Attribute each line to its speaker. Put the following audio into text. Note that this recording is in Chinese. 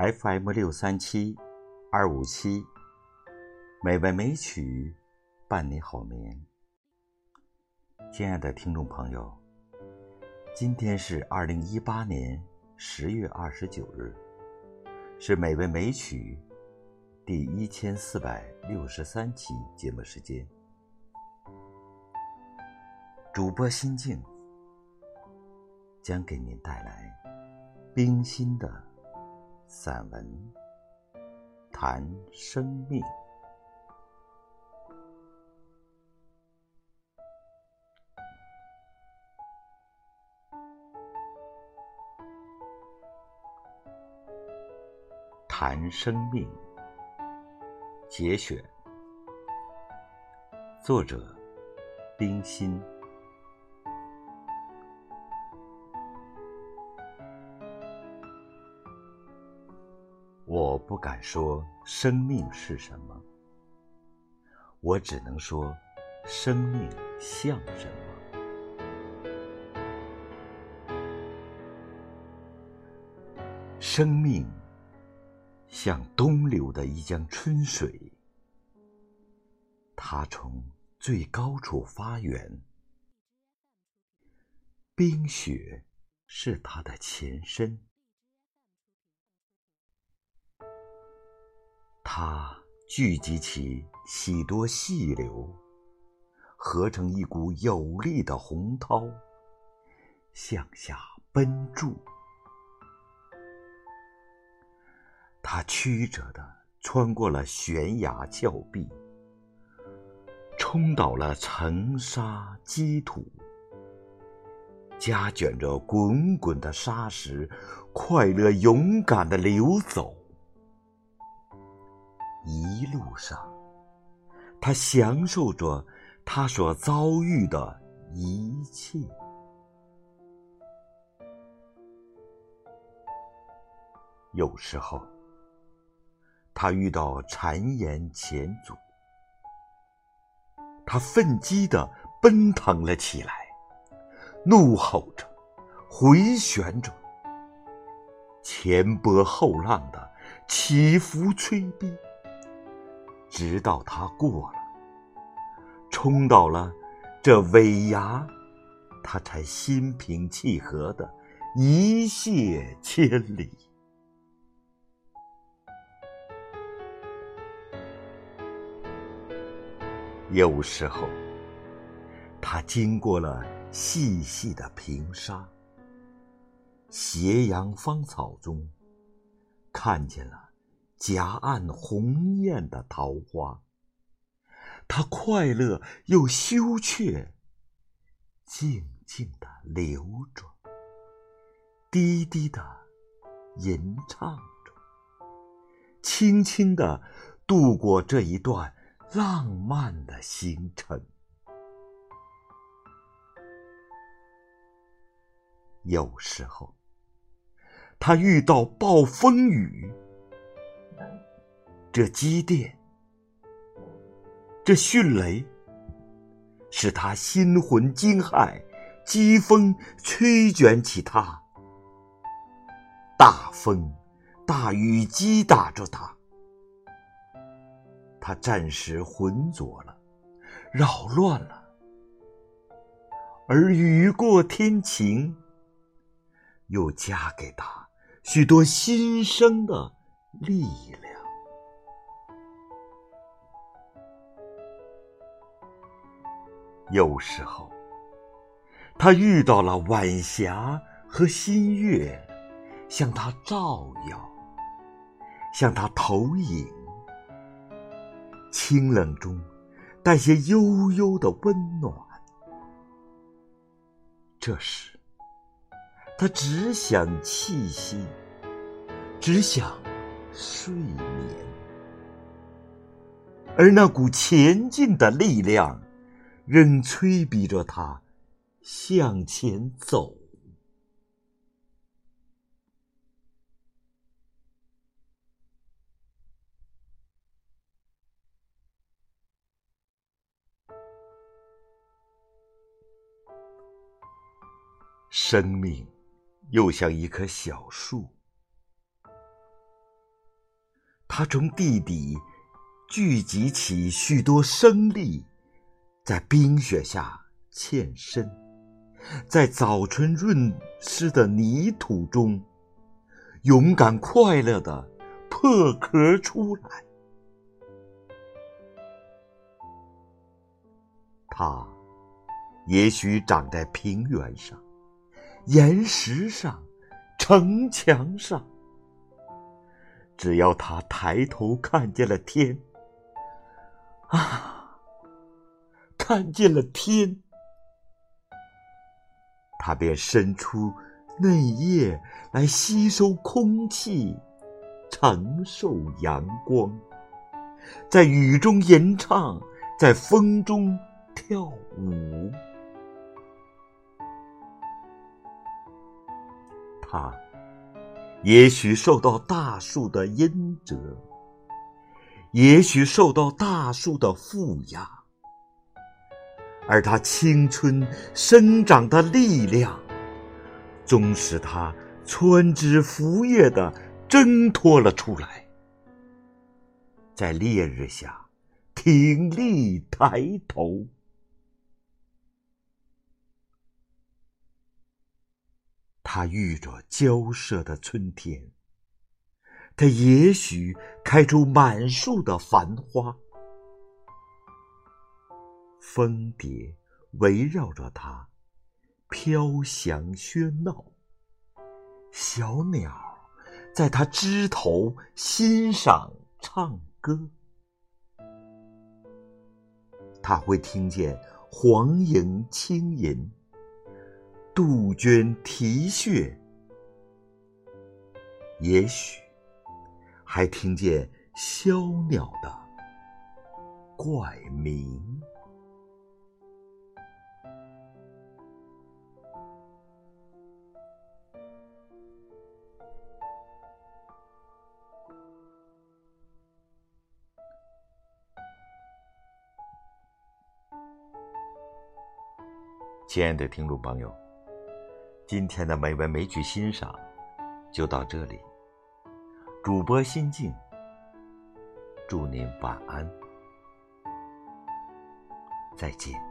Speaker 1: FM 六三七二五七，美文美曲伴你好眠。亲爱的听众朋友，今天是二零一八年十月二十九日，是美文美曲第一千四百六十三期节目时间。主播心境将给您带来冰心的。散文谈生命，谈生命节选，作者冰心。我不敢说生命是什么，我只能说生命像什么。生命像东流的一江春水，它从最高处发源，冰雪是它的前身。它聚集起许多细流，合成一股有力的洪涛，向下奔注。它曲折地穿过了悬崖峭壁，冲倒了层沙积土，夹卷着滚滚的沙石，快乐勇敢地流走。一路上，他享受着他所遭遇的一切。有时候，他遇到谗言险阻，他奋激的奔腾了起来，怒吼着，回旋着，前波后浪的起伏催逼。直到他过了，冲到了这尾崖，他才心平气和的一泻千里。有时候，他经过了细细的平沙，斜阳芳草中，看见了。夹岸红艳的桃花，它快乐又羞怯，静静的流着，低低的吟唱着，轻轻的度过这一段浪漫的行程。有时候，他遇到暴风雨。这积电，这迅雷，使他心魂惊骇；疾风吹卷起他，大风、大雨击打着他，他暂时浑浊了，扰乱了，而雨过天晴，又加给他许多新生的力量。有时候，他遇到了晚霞和新月，向他照耀，向他投影，清冷中带些悠悠的温暖。这时，他只想气息，只想睡眠，而那股前进的力量。仍催逼着他向前走。生命又像一棵小树，他从地底聚集起许多生力，在冰雪下欠身，在早春润湿的泥土中，勇敢快乐的破壳出来。它也许长在平原上、岩石上、城墙上。只要他抬头看见了天，啊，看见了天，他便伸出嫩叶来吸收空气，承受阳光，在雨中吟唱，在风中跳舞。他。也许受到大树的阴折，也许受到大树的负压，而他青春生长的力量，终使他穿枝拂叶的挣脱了出来，在烈日下挺立抬头。他遇着交涉的春天，他也许开出满树的繁花，蜂蝶围绕着它飘翔喧闹，小鸟在它枝头欣赏唱歌，他会听见黄莺轻吟。杜鹃啼血，也许还听见小鸟的怪鸣。亲爱的听众朋友。今天的美文美曲欣赏就到这里。主播心静，祝您晚安，再见。